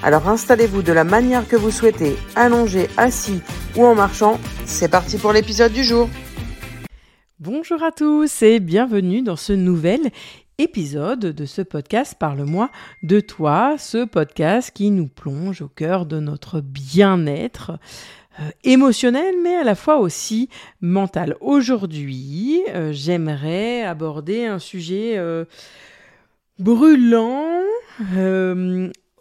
Alors installez-vous de la manière que vous souhaitez, allongé, assis ou en marchant. C'est parti pour l'épisode du jour. Bonjour à tous et bienvenue dans ce nouvel épisode de ce podcast Parle-moi de toi, ce podcast qui nous plonge au cœur de notre bien-être euh, émotionnel, mais à la fois aussi mental. Aujourd'hui, euh, j'aimerais aborder un sujet euh, brûlant,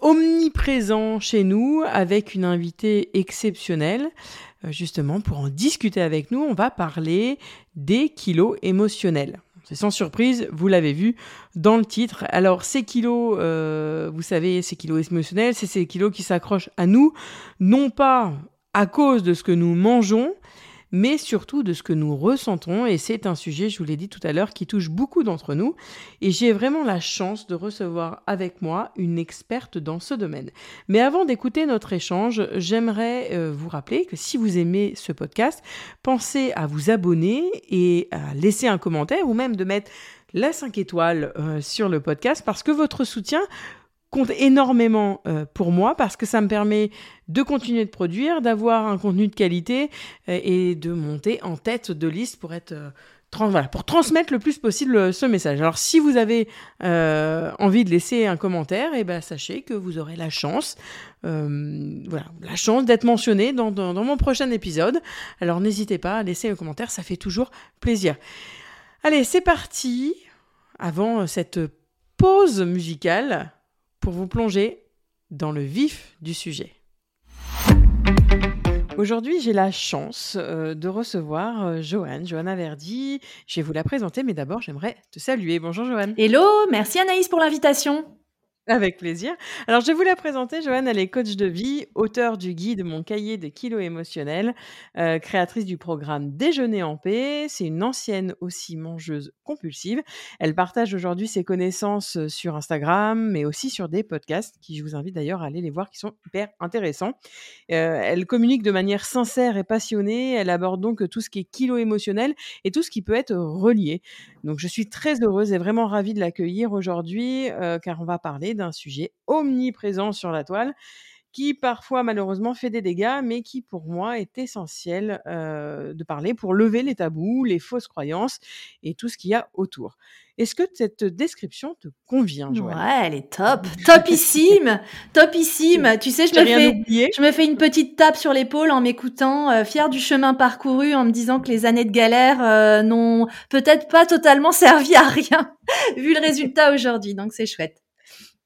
omniprésent chez nous, avec une invitée exceptionnelle. justement, pour en discuter avec nous, on va parler des kilos émotionnels. C'est sans surprise, vous l'avez vu dans le titre. Alors ces kilos, vous savez, ces kilos émotionnels, c'est ces kilos qui s'accrochent à nous, non pas à cause de ce que nous mangeons, mais surtout de ce que nous ressentons. Et c'est un sujet, je vous l'ai dit tout à l'heure, qui touche beaucoup d'entre nous. Et j'ai vraiment la chance de recevoir avec moi une experte dans ce domaine. Mais avant d'écouter notre échange, j'aimerais euh, vous rappeler que si vous aimez ce podcast, pensez à vous abonner et à laisser un commentaire ou même de mettre la 5 étoiles euh, sur le podcast parce que votre soutien compte énormément euh, pour moi parce que ça me permet de continuer de produire, d'avoir un contenu de qualité euh, et de monter en tête de liste pour être euh, voilà, pour transmettre le plus possible ce message. Alors si vous avez envie de laisser un commentaire, et eh ben sachez que vous aurez la chance, voilà, la chance d'être mentionné dans, dans, dans, mon prochain épisode. Alors n'hésitez pas à laisser un commentaire, ça fait toujours plaisir. Allez, c'est parti. Avant cette pause musicale, pour vous plonger dans le vif du sujet. Aujourd'hui, j'ai la chance euh, de recevoir euh, Joanne, Johanna Verdi. Je vais vous la présenter, mais d'abord, j'aimerais te saluer. Bonjour Joanne. Hello, merci Anaïs pour l'invitation. Avec plaisir. Alors, je vais vous la présenter. Joanne, elle est coach de vie, auteure du guide Mon cahier de kilos émotionnels, euh, créatrice du programme Déjeuner en paix. C'est une ancienne aussi mangeuse compulsive. Elle partage aujourd'hui ses connaissances euh, sur Instagram, mais aussi sur des podcasts qui je vous invite d'ailleurs à aller les voir, qui sont hyper intéressants. Euh, elle communique de manière sincère et passionnée. Elle aborde donc tout ce qui est kilo émotionnel et tout ce qui peut être relié. Donc, je suis très heureuse et vraiment ravie de l'accueillir aujourd'hui, car on va parler d'un sujet omniprésent sur la toile qui parfois malheureusement fait des dégâts, mais qui pour moi est essentiel de parler pour lever les tabous, les fausses croyances et tout ce qu'il y a autour. Est-ce que cette description te convient, Joël Ouais, elle est top, topissime, topissime. Tu sais, je me fais, je me fais une petite tape sur l'épaule en m'écoutant, euh, fière du chemin parcouru, en me disant que les années de galère n'ont peut-être pas totalement servi à rien, vu le résultat aujourd'hui. Donc c'est chouette.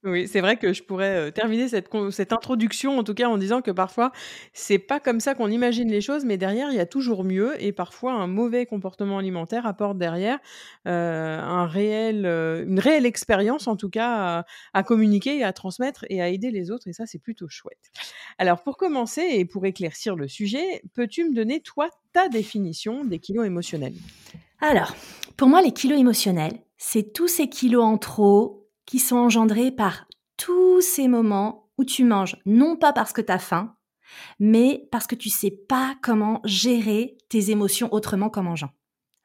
Oui, c'est vrai que je pourrais terminer cette, cette introduction, en tout cas en disant que parfois, c'est pas comme ça qu'on imagine les choses, mais derrière, il y a toujours mieux, et parfois un mauvais comportement alimentaire apporte derrière un réel, une réelle expérience, en tout cas, à, à, communiquer et à transmettre et à aider les autres, et ça, c'est plutôt chouette. Alors, pour commencer et pour éclaircir le sujet, peux-tu me donner, toi, ta définition des kilos émotionnels? Alors, pour moi, les kilos émotionnels, c'est tous ces kilos en trop qui sont engendrés par tous ces moments où tu manges, non pas parce que tu as faim, mais parce que tu sais pas comment gérer tes émotions autrement qu'en mangeant.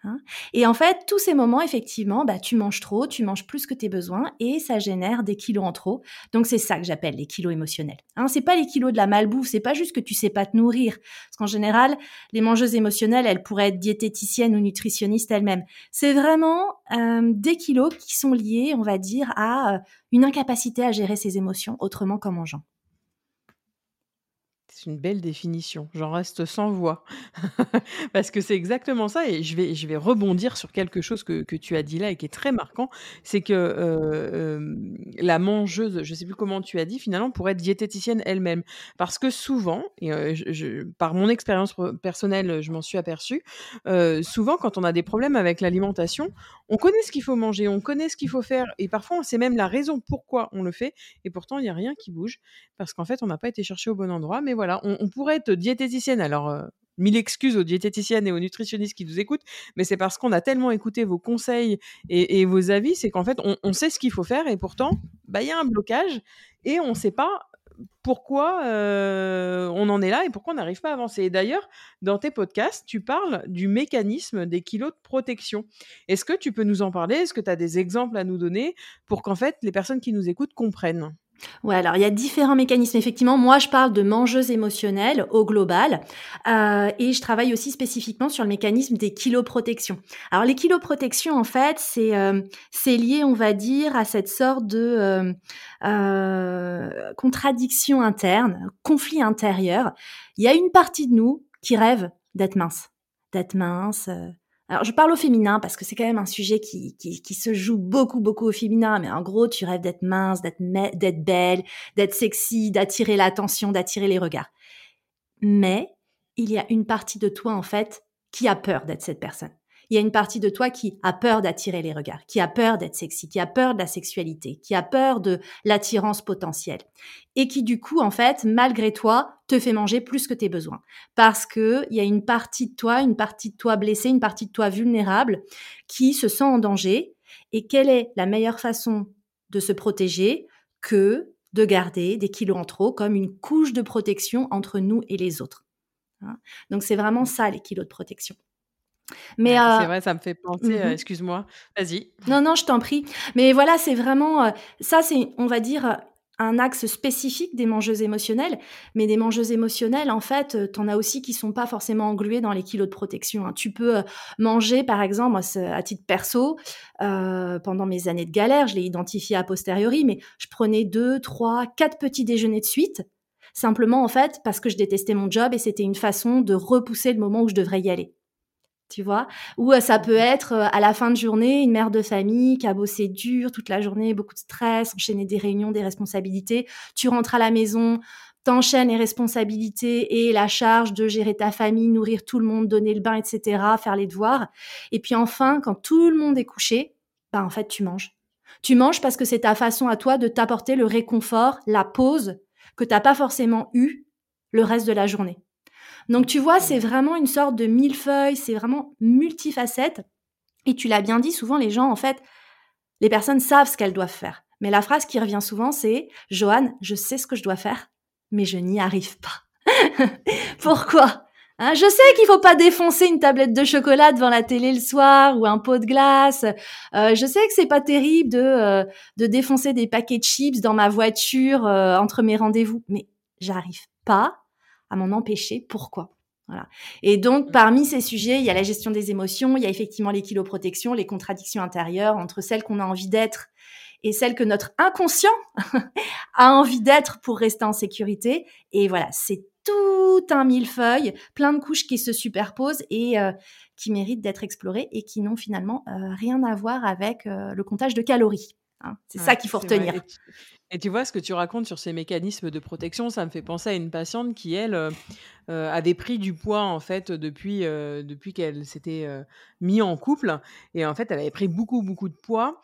Hein. et en fait, tous ces moments, effectivement, bah, tu manges trop, tu manges plus que tes besoins et ça génère des kilos en trop. Donc c'est ça que j'appelle les kilos émotionnels. Hein, c'est pas les kilos de la malbouffe, c'est pas juste que tu sais pas te nourrir. Parce qu'en général, les mangeuses émotionnelles, elles pourraient être diététiciennes ou nutritionnistes elles-mêmes. C'est vraiment des kilos qui sont liés, on va dire, à une incapacité à gérer ses émotions autrement qu'en mangeant. Une belle définition. J'en reste sans voix. Parce que c'est exactement ça et je vais je vais rebondir sur quelque chose que que tu as dit là et qui est très marquant. C'est que, heu, la mangeuse, je sais plus comment tu as dit, finalement pourrait être diététicienne elle-même. Parce que souvent je par mon expérience personnelle, je m'en suis aperçue, souvent quand on a des problèmes avec l'alimentation, on connaît ce qu'il faut manger, on connaît ce qu'il faut faire et parfois on sait même la raison pourquoi on le fait et pourtant il y a rien qui bouge parce qu'en fait on n'a pas été chercher au bon endroit. Mais voilà, on, pourrait être diététicienne. Alors, euh, mille excuses aux diététiciennes et aux nutritionnistes qui nous écoutent, mais c'est parce qu'on a tellement écouté vos conseils et, vos avis, c'est qu'en fait, on, sait ce qu'il faut faire et pourtant, bah, il y a un blocage et on ne sait pas pourquoi euh, on en est là et pourquoi on n'arrive pas à avancer. D'ailleurs, dans tes podcasts, tu parles du mécanisme des kilos de protection. Est-ce que tu peux nous en parler? Est-ce que tu as des exemples à nous donner pour qu'en fait les personnes qui nous écoutent comprennent? Ouais, alors il y a différents mécanismes. Effectivement, moi je parle de mangeuse émotionnelle au global euh, et je travaille aussi spécifiquement sur le mécanisme des kiloprotections. Alors les kiloprotections, en fait, c'est euh, lié, on va dire, à cette sorte de euh, contradiction interne, conflit intérieur. Il y a une partie de nous qui rêve d'être mince, d'être mince, alors, je parle au féminin parce que c'est quand même un sujet qui, qui, qui, se joue beaucoup, beaucoup au féminin. Mais en gros, tu rêves d'être mince, d'être, d'être belle, d'être sexy, d'attirer l'attention, d'attirer les regards. Mais il y a une partie de toi, en fait, qui a peur d'être cette personne il y a une partie de toi qui a peur d'attirer les regards, qui a peur d'être sexy, qui a peur de la sexualité, qui a peur de l'attirance potentielle. Et qui, du coup, en fait, malgré toi, te fait manger plus que tes besoins. Parce que il y a une partie de toi, une partie de toi blessée, une partie de toi vulnérable qui se sent en danger. Et quelle est la meilleure façon de se protéger que de garder des kilos en trop comme une couche de protection entre nous et les autres. Hein? Donc c'est vraiment ça les kilos de protection. Mais c'est euh, vrai, ça me fait penser. Mmh excuse-moi, vas-y. Non, non, je t'en prie. Mais voilà, c'est vraiment ça, c'est on va dire un axe spécifique des mangeuses émotionnelles, mais des mangeuses émotionnelles, en fait, t'en as aussi qui sont pas forcément engluées dans les kilos de protection. Hein. Tu peux manger, par exemple, à titre perso, pendant mes années de galère, je l'ai identifié a posteriori, mais je prenais deux, trois, quatre petits déjeuners de suite, simplement en fait parce que je détestais mon job et c'était une façon de repousser le moment où je devrais y aller tu vois Ou euh, ça peut être euh, à la fin de journée une mère de famille qui a bossé dur toute la journée, beaucoup de stress, enchaîner des réunions, des responsabilités. Tu rentres à la maison, t'enchaînes les responsabilités et la charge de gérer ta famille, nourrir tout le monde, donner le bain, etc., faire les devoirs. Et puis enfin, quand tout le monde est couché, bah en fait tu manges. Tu manges parce que c'est ta façon à toi de t'apporter le réconfort, la pause que t'as pas forcément eu le reste de la journée. Donc tu vois, c'est vraiment une sorte de millefeuille, c'est vraiment multifacette. Et tu l'as bien dit, souvent les gens, en fait, les personnes savent ce qu'elles doivent faire. Mais la phrase qui revient souvent, c'est Joanne, je sais ce que je dois faire, mais je n'y arrive pas. Pourquoi? Hein, Je sais qu'il faut pas défoncer une tablette de chocolat devant la télé le soir ou un pot de glace. Euh, je sais que c'est pas terrible de euh, de défoncer des paquets de chips dans ma voiture euh, entre mes rendez-vous, mais j'arrive pas à m'en empêcher. Pourquoi? Voilà. Et donc, mmh. parmi ces sujets, il y a la gestion des émotions, il y a effectivement les kiloprotections, les contradictions intérieures entre celles qu'on a envie d'être et celles que notre inconscient a envie d'être pour rester en sécurité. Et voilà, c'est tout un millefeuille, plein de couches qui se superposent et euh, qui méritent d'être explorées et qui n'ont finalement euh, rien à voir avec euh, le comptage de calories. Hein. C'est ça qu'il faut retenir. Et tu vois, ce que tu racontes sur ces mécanismes de protection, ça me fait penser à une patiente qui, elle, euh, euh, avait pris du poids, en fait, depuis, euh, depuis qu'elle s'était mis en couple. Et en fait, elle avait pris beaucoup, beaucoup de poids.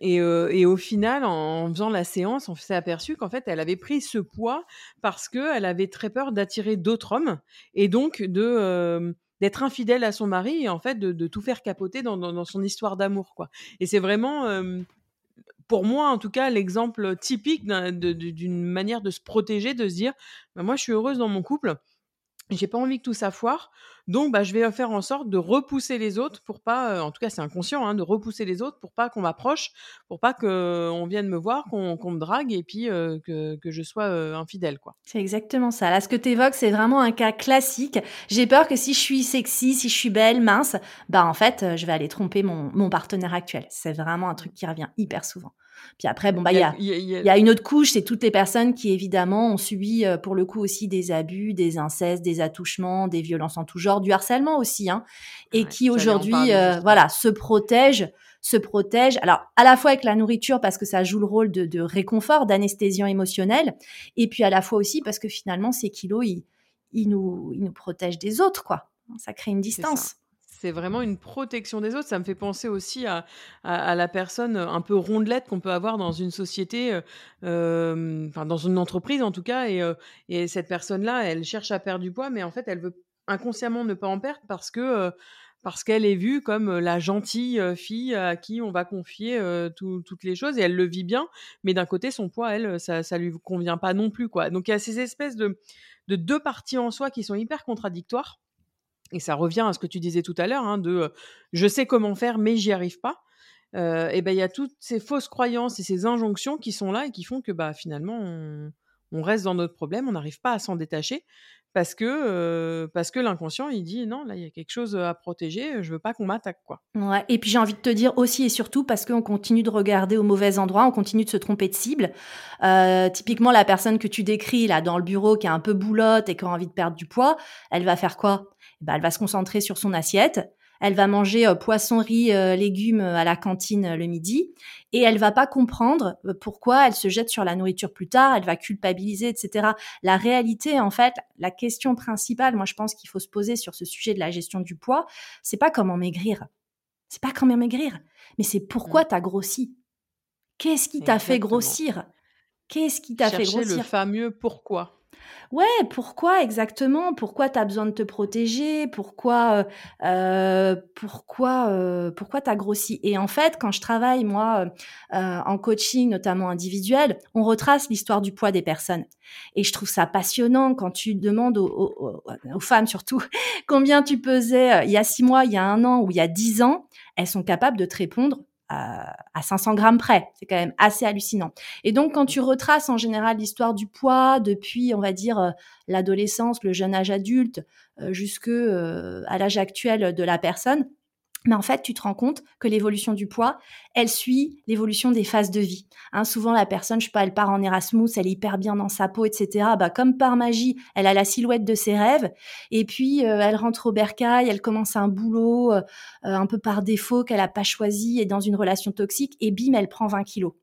Et, et au final, en, faisant la séance, on s'est aperçu qu'en fait, elle avait pris ce poids parce qu'elle avait très peur d'attirer d'autres hommes et donc de d'être infidèle à son mari et en fait de, de tout faire capoter dans, dans, dans son histoire d'amour quoi. Et c'est vraiment pour moi, en tout cas, l'exemple typique d'une manière de se protéger, de se dire, bah, moi, je suis heureuse dans mon couple, j'ai pas envie que tout ça foire, donc bah, je vais faire en sorte de repousser les autres pour pas, en tout cas c'est inconscient, hein, de repousser les autres pour pas qu'on m'approche, pour pas qu'on vienne me voir, qu'on me drague et puis que, que, je sois infidèle. quoi. C'est exactement ça. Là, ce que tu évoques, c'est vraiment un cas classique. J'ai peur que si je suis sexy, si je suis belle, mince, bah en fait, je vais aller tromper mon partenaire actuel. C'est vraiment un truc qui revient hyper souvent. Puis après, bon, bah, il y a, y a, une autre couche, c'est toutes les personnes qui, évidemment, ont subi, euh, pour le coup, aussi des abus, des incestes, des attouchements, des violences en tout genre, du harcèlement aussi, hein, et qui aujourd'hui, euh, voilà, se protègent, se protègent. Alors, à la fois avec la nourriture, parce que ça joue le rôle de, de réconfort, d'anesthésiant émotionnel, et puis à la fois aussi parce que finalement, ces kilos, ils, ils, nous, ils nous protègent des autres, quoi. Ça crée une distance c'est vraiment une protection des autres. Ça me fait penser aussi à, la personne un peu rondelette qu'on peut avoir dans une société, euh, euh, enfin dans une entreprise en tout cas. Et, euh, et cette personne-là, elle cherche à perdre du poids, mais en fait, elle veut inconsciemment ne pas en perdre parce que parce qu'elle est vue comme la gentille fille à qui on va confier toutes les choses et elle le vit bien. Mais d'un côté, son poids, elle, ça, ça lui convient pas non plus, quoi. Donc il y a ces espèces de, de deux parties en soi qui sont hyper contradictoires et ça revient à ce que tu disais tout à l'heure, hein, de je sais comment faire, mais j'y arrive pas. et ben il y a toutes ces fausses croyances et ces injonctions qui sont là et qui font que bah finalement on reste dans notre problème, on n'arrive pas à s'en détacher parce que parce que l'inconscient il dit non là il y a quelque chose à protéger je veux pas qu'on m'attaque quoi et puis j'ai envie de te dire aussi et surtout parce qu'on continue de regarder au mauvais endroit on continue de se tromper de cible. Typiquement la personne que tu décris là dans le bureau qui est un peu boulotte et qui a envie de perdre du poids elle va faire quoi? Bah, elle va se concentrer sur son assiette elle va manger euh, poisson, riz, euh, légumes euh, à la cantine le midi et elle va pas comprendre pourquoi elle se jette sur la nourriture plus tard, elle va culpabiliser, etc. La réalité, en fait, la question principale, moi je pense qu'il faut se poser sur ce sujet de la gestion du poids, c'est pas comment maigrir, c'est pas comment maigrir, mais c'est pourquoi mmh. tu as grossi. Qu'est-ce qui t'a fait grossir? Qu'est-ce qui t'a fait grossir le fameux pourquoi. Ouais, pourquoi exactement? Pourquoi tu as besoin de te protéger? Pourquoi euh, euh pourquoi euh, pourquoi t'as grossi? Et en fait, quand je travaille moi euh, en coaching, notamment individuel, on retrace l'histoire du poids des personnes. Et je trouve ça passionnant quand tu demandes aux, aux femmes surtout combien tu pesais il y a six mois, il y a un an ou il y a dix ans. Elles sont capables de te répondre à 500 grammes près. C'est quand même assez hallucinant. Et donc, quand tu retraces en général l'histoire du poids depuis, on va dire, euh, l'adolescence, le jeune âge adulte, euh, jusque euh, à l'âge actuel de la personne, mais en fait, tu te rends compte que l'évolution du poids, elle suit l'évolution des phases de vie. Hein, souvent, la personne, je sais pas, elle part en Erasmus, elle est hyper bien dans sa peau, etc. Bah, comme par magie, elle a la silhouette de ses rêves. Et puis, euh, elle rentre au bercail, elle commence un boulot euh, euh, un peu par défaut qu'elle a pas choisi et dans une relation toxique. Et bim, elle prend 20 kilos.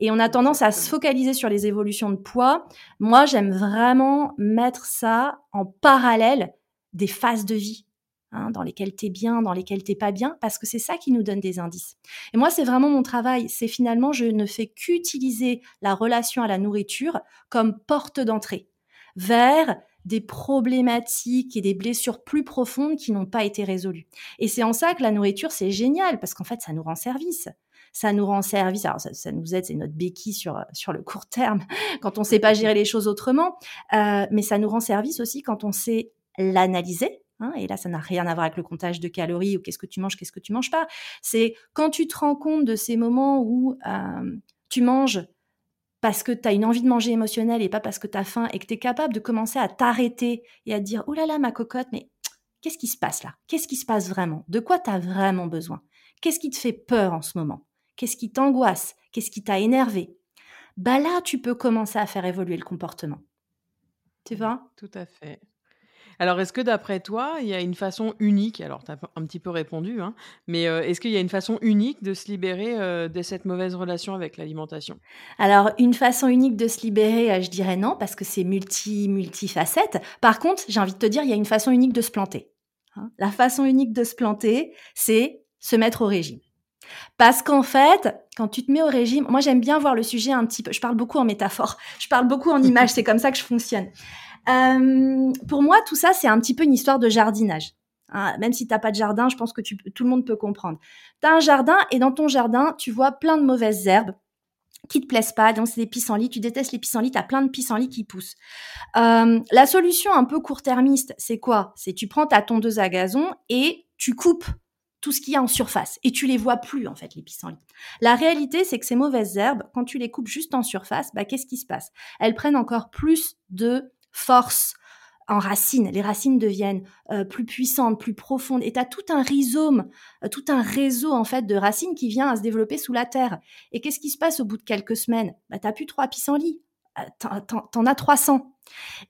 Et on a tendance à se focaliser sur les évolutions de poids. Moi, j'aime vraiment mettre ça en parallèle des phases de vie. Hein, dans lesquels tu es bien, dans lesquels t'es pas bien, parce que c'est ça qui nous donne des indices. Et moi, c'est vraiment mon travail. C'est finalement, je ne fais qu'utiliser la relation à la nourriture comme porte d'entrée vers des problématiques et des blessures plus profondes qui n'ont pas été résolues. Et c'est en ça que la nourriture, c'est génial, parce qu'en fait, ça nous rend service ça nous rend service. Alors ça, nous aide, c'est notre béquille sur sur le court terme quand on sait pas gérer les choses autrement, euh, mais ça nous rend service aussi quand on sait l'analyser, Hein, et là, ça n'a rien à voir avec le comptage de calories ou qu'est-ce que tu manges, qu'est-ce que tu manges pas. C'est quand tu te rends compte de ces moments où euh, tu manges parce que tu as une envie de manger émotionnelle et pas parce que tu as faim et que tu es capable de commencer à t'arrêter et à te dire, oh là là, ma cocotte, mais qu'est-ce qui se passe là? Qu'est-ce qui se passe vraiment? De quoi tu as vraiment besoin? Qu'est-ce qui te fait peur en ce moment? Qu'est-ce qui t'angoisse? Qu'est-ce qui t'a énervé? Bah là, tu peux commencer à faire évoluer le comportement. Tu vois? Tout à fait. Alors, est-ce que d'après toi, il y a une façon unique, alors tu as un petit peu répondu, hein, mais euh, est-ce qu'il y a une façon unique de se libérer euh, de cette mauvaise relation avec l'alimentation? Alors, une façon unique de se libérer, euh, je dirais non, parce que c'est multi, multifacette. Par contre, j'ai envie de te dire, il y a une façon unique de se planter. Hein. La façon unique de se planter, c'est se mettre au régime. Parce qu'en fait, quand tu te mets au régime, moi j'aime bien voir le sujet un petit peu, je parle beaucoup en métaphore, je parle beaucoup en images, c'est comme ça que je fonctionne. Euh, pour moi, tout ça, c'est un petit peu une histoire de jardinage. Hein. même si tu n'as pas de jardin, je pense que tout le monde peut comprendre. Tu as un jardin et dans ton jardin, tu vois plein de mauvaises herbes qui te plaisent pas, donc c'est des pissenlits, tu détestes les pissenlits, as plein de pissenlits qui poussent. Euh, la solution un peu court-termiste, c'est quoi? C'est tu prends ta tondeuse à gazon et tu coupes tout ce qu'il y a en surface et tu les vois plus en fait les pissenlits. La réalité c'est que ces mauvaises herbes quand tu les coupes juste en surface, bah qu'est-ce qui se passe? Elles prennent encore plus de force, en racines. Les racines deviennent euh, plus puissantes, plus profondes. Et tu as tout un rhizome, euh, tout un réseau en fait de racines qui vient à se développer sous la terre. Et qu'est-ce qui se passe au bout de quelques semaines? Bah, Tu n'as plus trois pissenlits, t'en as 300.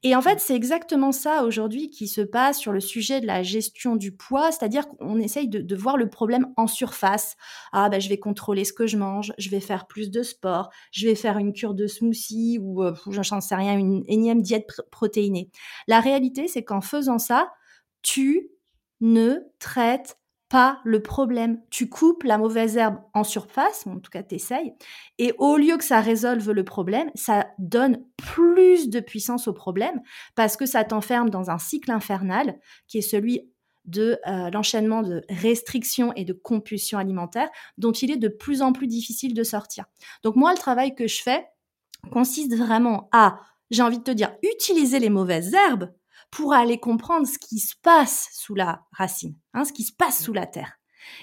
Et en fait, c'est exactement ça aujourd'hui qui se passe sur le sujet de la gestion du poids, c'est-à-dire qu'on essaye de, voir le problème en surface. Ah, ben, je vais contrôler ce que je mange, je vais faire plus de sport, je vais faire une cure de smoothie ou, euh, j'en sais rien, une énième diète protéinée. La réalité, c'est qu'en faisant ça, tu ne traites pas le problème. Tu coupes la mauvaise herbe en surface, en tout cas t'essayes, et au lieu que ça résolve le problème, ça donne plus de puissance au problème parce que ça t'enferme dans un cycle infernal qui est celui de euh, l'enchaînement de restrictions et de compulsions alimentaires dont il est de plus en plus difficile de sortir. Donc moi, le travail que je fais consiste vraiment à, j'ai envie de te dire, utiliser les mauvaises herbes pour aller comprendre ce qui se passe sous la racine, hein, ce qui se passe sous la terre.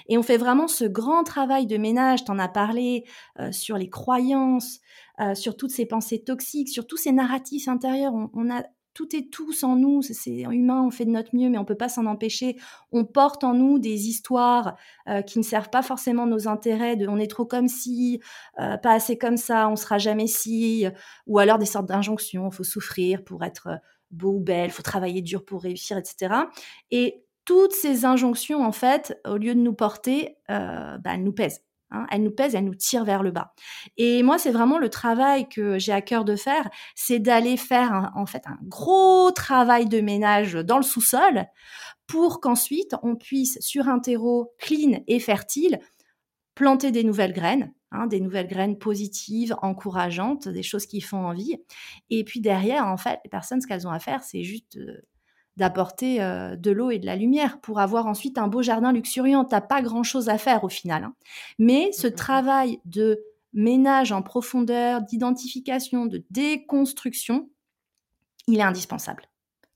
Et on fait vraiment ce grand travail de ménage, tu en as parlé, euh, sur les croyances, euh, sur toutes ces pensées toxiques, sur tous ces narratifs intérieurs. On, a tout et tous en nous, c'est humain, on fait de notre mieux, mais on peut pas s'en empêcher. On porte en nous des histoires euh, qui ne servent pas forcément nos intérêts, de on est trop comme si, pas assez comme ça, on sera jamais si, ou alors des sortes d'injonctions, il faut souffrir pour être beau belle, faut travailler dur pour réussir, etc. Et toutes ces injonctions, en fait, au lieu de nous porter, euh, bah, elles nous pèsent. Hein. elles nous pèsent, elles nous tirent vers le bas. Et moi, c'est vraiment le travail que j'ai à cœur de faire, c'est d'aller faire en fait un gros travail de ménage dans le sous-sol pour qu'ensuite on puisse, sur un terreau clean et fertile, planter des nouvelles graines Hein, des nouvelles graines positives, encourageantes, des choses qui font envie. Et puis derrière, en fait, les personnes, ce qu'elles ont à faire, c'est juste euh, d'apporter euh, de l'eau et de la lumière pour avoir ensuite un beau jardin luxuriant. T'as pas grand-chose à faire au final. Hein. Mais ce travail de ménage en profondeur, d'identification, de déconstruction, il est indispensable.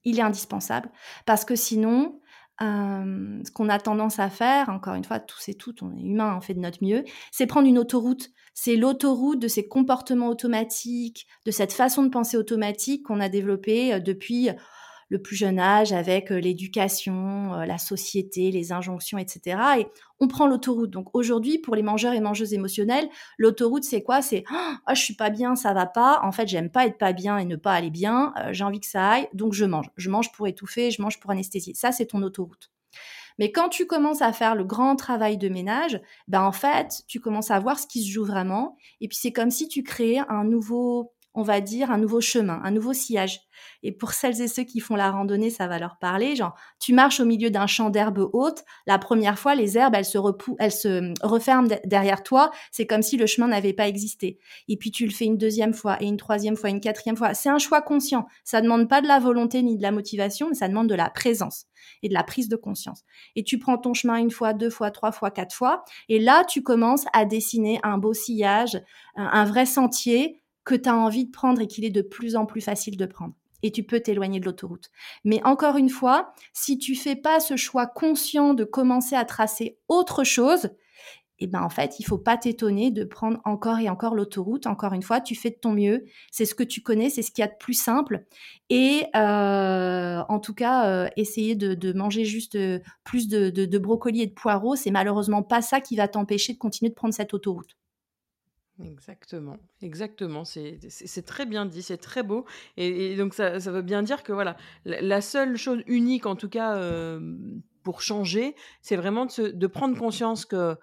Il est indispensable parce que sinon, ce qu'on a tendance à faire, encore une fois, tous et toutes, on est humain, on fait de notre mieux, c'est prendre une autoroute. C'est l'autoroute de ces comportements automatiques, de cette façon de penser automatique qu'on a développée depuis le plus jeune âge avec euh, l'éducation, euh, la société, les injonctions, etc. Et on prend l'autoroute. Donc aujourd'hui, pour les mangeurs et mangeuses émotionnelles, l'autoroute, c'est quoi? C'est ah, je suis pas bien, ça va pas. En fait, j'aime pas être pas bien et ne pas aller bien. Euh, j'ai envie que ça aille, donc je mange. Je mange pour étouffer, je mange pour anesthésier. Ça, c'est ton autoroute. Mais quand tu commences à faire le grand travail de ménage, ben en fait, tu commences à voir ce qui se joue vraiment. Et puis c'est comme si tu créais un nouveau on va dire, un nouveau chemin, un nouveau sillage. Et pour celles et ceux qui font la randonnée, ça va leur parler. Genre, tu marches au milieu d'un champ d'herbes hautes. La première fois, les herbes, elles se, elles se referment derrière toi. C'est comme si le chemin n'avait pas existé. Et puis, tu le fais une deuxième fois et une troisième fois, une quatrième fois. C'est un choix conscient. Ça demande pas de la volonté ni de la motivation, mais ça demande de la présence et de la prise de conscience. Et tu prends ton chemin une fois, deux fois, trois fois, quatre fois. Et là, tu commences à dessiner un beau sillage, un vrai sentier que tu as envie de prendre et qu'il est de plus en plus facile de prendre. Et tu peux t'éloigner de l'autoroute. Mais encore une fois, si tu fais pas ce choix conscient de commencer à tracer autre chose, eh ben en fait, il faut pas t'étonner de prendre encore et encore l'autoroute. Encore une fois, tu fais de ton mieux. C'est ce que tu connais, c'est ce qu'il y a de plus simple. Et euh, en tout cas, euh, essayer de, manger juste euh, plus de, de, de brocoli et de poireaux, c'est malheureusement pas ça qui va t'empêcher de continuer de prendre cette autoroute. Exactement, exactement. C'est très bien dit, c'est très beau. Et, donc ça, veut bien dire que voilà, la, seule chose unique, en tout cas, euh, pour changer, c'est vraiment de, de prendre conscience que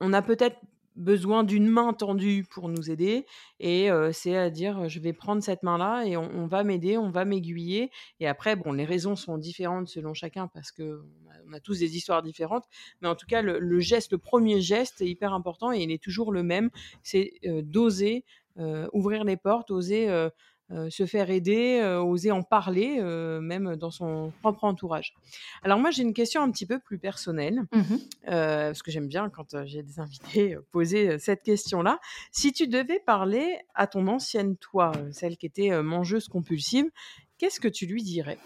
on a peut-être besoin d'une main tendue pour nous aider. Et c'est à dire, je vais prendre cette main-là et on, va m'aider, on va m'aiguiller. Et après, bon, les raisons sont différentes selon chacun parce que on a, tous des histoires différentes. Mais en tout cas, le, geste, le premier geste est hyper important et il est toujours le même. C'est d'oser ouvrir les portes, oser euh, se faire aider, euh, oser en parler, euh, même dans son propre entourage. Alors moi, j'ai une question un petit peu plus personnelle, mmh parce que j'aime bien quand j'ai des invités poser cette question-là. Si tu devais parler à ton ancienne toi, celle qui était mangeuse compulsive, qu'est-ce que tu lui dirais?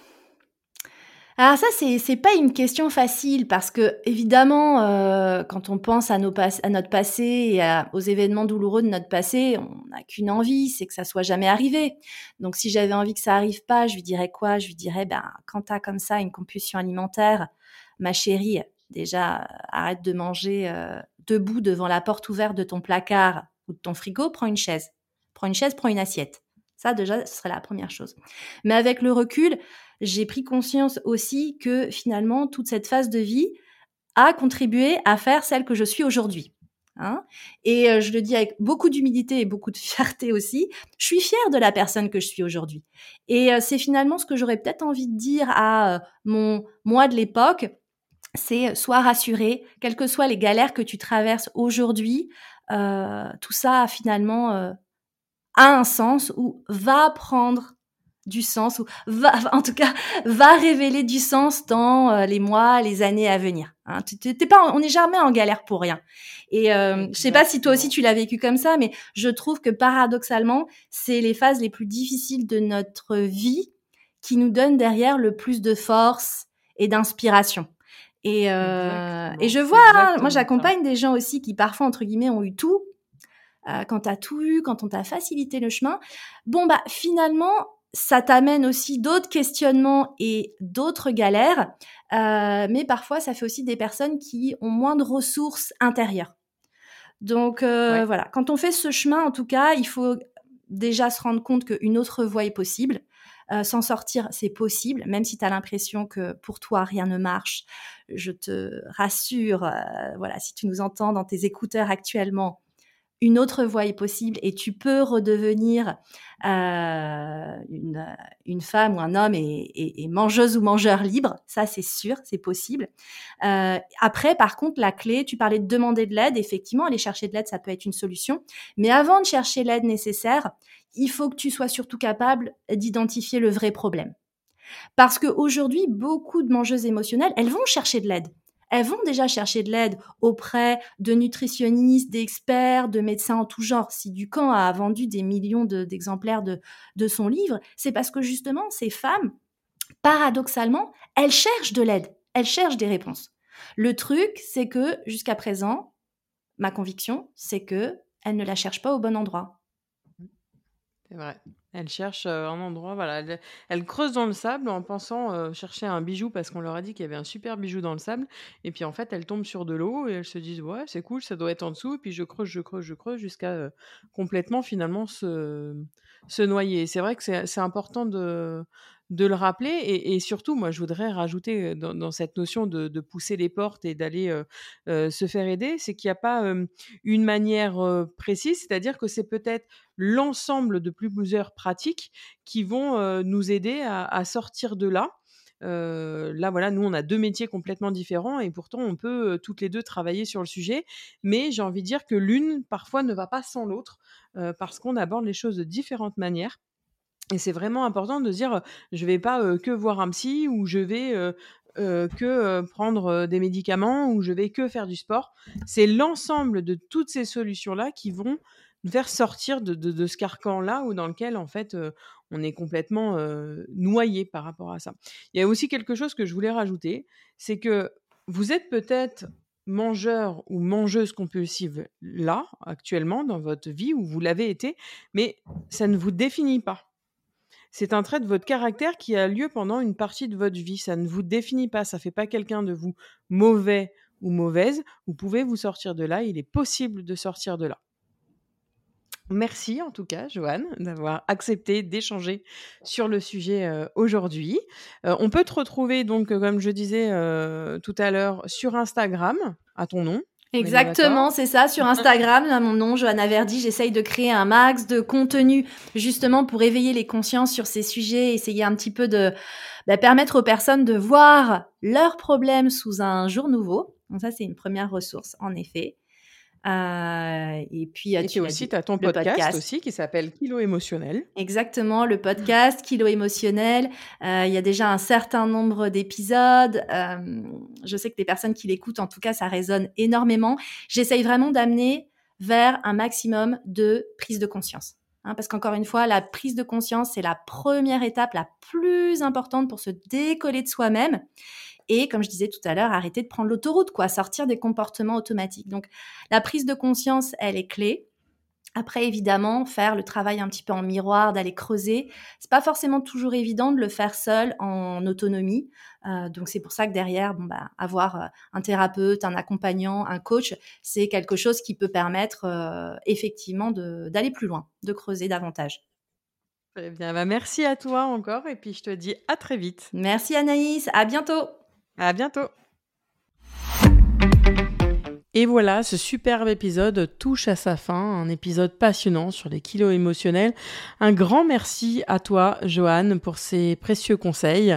Alors ça, c'est pas une question facile parce que évidemment, euh, quand on pense à, notre passé et aux événements douloureux de notre passé, on n'a qu'une envie, c'est que ça soit jamais arrivé. Donc si j'avais envie que ça arrive pas, je lui dirais quoi? Je lui dirais, ben quand t'as comme ça une compulsion alimentaire, ma chérie, déjà arrête de manger euh, debout devant la porte ouverte de ton placard ou de ton frigo, prends une chaise, prends une chaise, prends une assiette. Ça déjà, ce serait la première chose. Mais avec le recul, j'ai pris conscience aussi que finalement, toute cette phase de vie a contribué à faire celle que je suis aujourd'hui. Hein et euh, je le dis avec beaucoup d'humilité et beaucoup de fierté aussi, je suis fière de la personne que je suis aujourd'hui. Et euh, c'est finalement ce que j'aurais peut-être envie de dire à euh, mon moi de l'époque, c'est sois rassuré, quelles que soient les galères que tu traverses aujourd'hui, tout ça finalement a un sens ou va prendre du sens ou va, en tout cas, va révéler du sens dans euh, les mois, les années à venir. Hein. T'es pas, on n'est jamais en galère pour rien. Et euh, je sais pas si toi aussi tu l'as vécu comme ça, mais je trouve que paradoxalement, c'est les phases les plus difficiles de notre vie qui nous donnent derrière le plus de force et d'inspiration. Et, euh, et je vois, hein, moi j'accompagne des gens aussi qui parfois entre guillemets ont eu tout. Euh, quand t'as tout eu, quand on t'a facilité le chemin, bon bah finalement ça t'amène aussi d'autres questionnements et d'autres galères, euh, mais parfois ça fait aussi des personnes qui ont moins de ressources intérieures. Donc euh, voilà, quand on fait ce chemin, en tout cas, il faut déjà se rendre compte qu'une autre voie est possible. Euh, s'en sortir, c'est possible, même si tu as l'impression que pour toi rien ne marche. Je te rassure, voilà, si tu nous entends dans tes écouteurs actuellement, une autre voie est possible et tu peux redevenir euh, une, une, femme ou un homme et, et, mangeuse ou mangeur libre. Ça, c'est sûr, c'est possible. Euh, après, par contre, la clé, tu parlais de demander de l'aide. Effectivement, aller chercher de l'aide, ça peut être une solution. Mais avant de chercher l'aide nécessaire, il faut que tu sois surtout capable d'identifier le vrai problème. Parce qu'aujourd'hui, beaucoup de mangeuses émotionnelles, elles vont chercher de l'aide elles vont déjà chercher de l'aide auprès de nutritionnistes, d'experts, de médecins en tout genre. Si Ducamp a vendu des millions d'exemplaires de, de son livre, c'est parce que justement, ces femmes, paradoxalement, elles cherchent de l'aide, elles cherchent des réponses. Le truc, c'est que jusqu'à présent, ma conviction, c'est que elles ne la cherchent pas au bon endroit. C'est vrai. Elle cherche, un endroit, voilà, elle creuse dans le sable en pensant, chercher un bijou parce qu'on leur a dit qu'il y avait un super bijou dans le sable et puis, en fait, elle tombe sur de l'eau et elles se disent: «Ouais, c'est cool, ça doit être en dessous» et puis je creuse, je creuse, je creuse jusqu'à, complètement finalement se noyer c'est vrai que c'est important de de le rappeler et, surtout, moi, je voudrais rajouter dans, cette notion de, pousser les portes et d'aller se faire aider, c'est qu'il n'y a pas une manière précise, c'est-à-dire que c'est peut-être l'ensemble de plusieurs pratiques qui vont nous aider à, sortir de là. là, voilà, nous, on a deux métiers complètement différents et pourtant, on peut toutes les deux travailler sur le sujet. Mais j'ai envie de dire que l'une, parfois, ne va pas sans l'autre parce qu'on aborde les choses de différentes manières. Et c'est vraiment important de dire, je vais pas que voir un psy ou je vais que prendre des médicaments ou je vais que faire du sport. C'est l'ensemble de toutes ces solutions-là qui vont nous faire sortir de, ce carcan-là ou dans lequel, en fait, on est complètement noyé par rapport à ça. Il y a aussi quelque chose que je voulais rajouter, c'est que vous êtes peut-être mangeur ou mangeuse compulsive là, actuellement, dans votre vie, où vous l'avez été, mais ça ne vous définit pas. C'est un trait de votre caractère qui a lieu pendant une partie de votre vie. Ça ne vous définit pas, ça ne fait pas quelqu'un de vous mauvais ou mauvaise. Vous pouvez vous sortir de là, il est possible de sortir de là. Merci en tout cas, Joanne, d'avoir accepté d'échanger sur le sujet euh, aujourd'hui. Euh, on peut te retrouver donc, comme je disais euh, tout à l'heure, sur Instagram à ton nom. Exactement, c'est ça. Sur Instagram, à mon nom, Johanna Verdi, j'essaye de créer un max de contenu justement pour éveiller les consciences sur ces sujets, essayer un petit peu de bah, permettre aux personnes de voir leurs problèmes sous un jour nouveau. Donc ça, c'est une première ressource, en effet. Euh, et puis, et tu aussi, as ton podcast, aussi qui s'appelle Kilo émotionnel. Exactement, le podcast Kilo émotionnel. Euh, il y a déjà un certain nombre d'épisodes. Euh, je sais que les personnes qui l'écoutent, en tout cas, ça résonne énormément. J'essaye vraiment d'amener vers un maximum de prise de conscience. Hein, parce qu'encore une fois, la prise de conscience, c'est la première étape la plus importante pour se décoller de soi-même. Et comme je disais tout à l'heure, arrêter de prendre l'autoroute, quoi, sortir des comportements automatiques. Donc, la prise de conscience, elle est clé. Après, évidemment, faire le travail un petit peu en miroir, d'aller creuser, c'est pas forcément toujours évident de le faire seul en autonomie. Euh, donc c'est pour ça que derrière, bon bah, avoir euh, un thérapeute, un accompagnant, un coach, c'est quelque chose qui peut permettre euh, effectivement d'aller plus loin, de creuser davantage. Très bien, bah merci à toi encore et puis je te dis à très vite. Merci Anaïs, à bientôt. À bientôt. Et voilà, ce superbe épisode touche à sa fin, un épisode passionnant sur les kilos émotionnels. Un grand merci à toi, Joanne, pour ces précieux conseils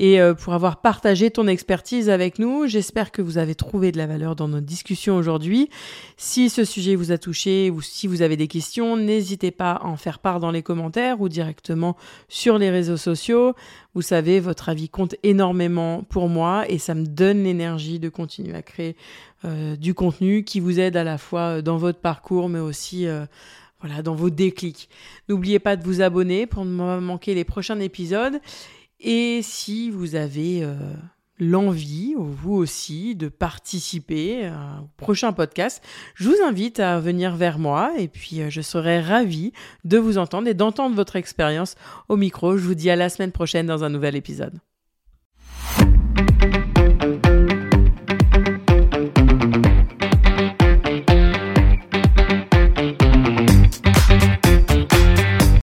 et euh, pour avoir partagé ton expertise avec nous. J'espère que vous avez trouvé de la valeur dans notre discussion aujourd'hui. Si ce sujet vous a touché ou si vous avez des questions, n'hésitez pas à en faire part dans les commentaires ou directement sur les réseaux sociaux. Vous savez, votre avis compte énormément pour moi et ça me donne l'énergie de continuer à créer euh, du contenu qui vous aide à la fois euh, dans votre parcours mais aussi voilà, dans vos déclics. N'oubliez pas de vous abonner pour ne pas manquer les prochains épisodes. Et si vous avez euh, l'envie, vous aussi, de participer au prochain podcast, je vous invite à venir vers moi et puis euh, je serai ravie de vous entendre et d'entendre votre expérience au micro. Je vous dis à la semaine prochaine dans un nouvel épisode.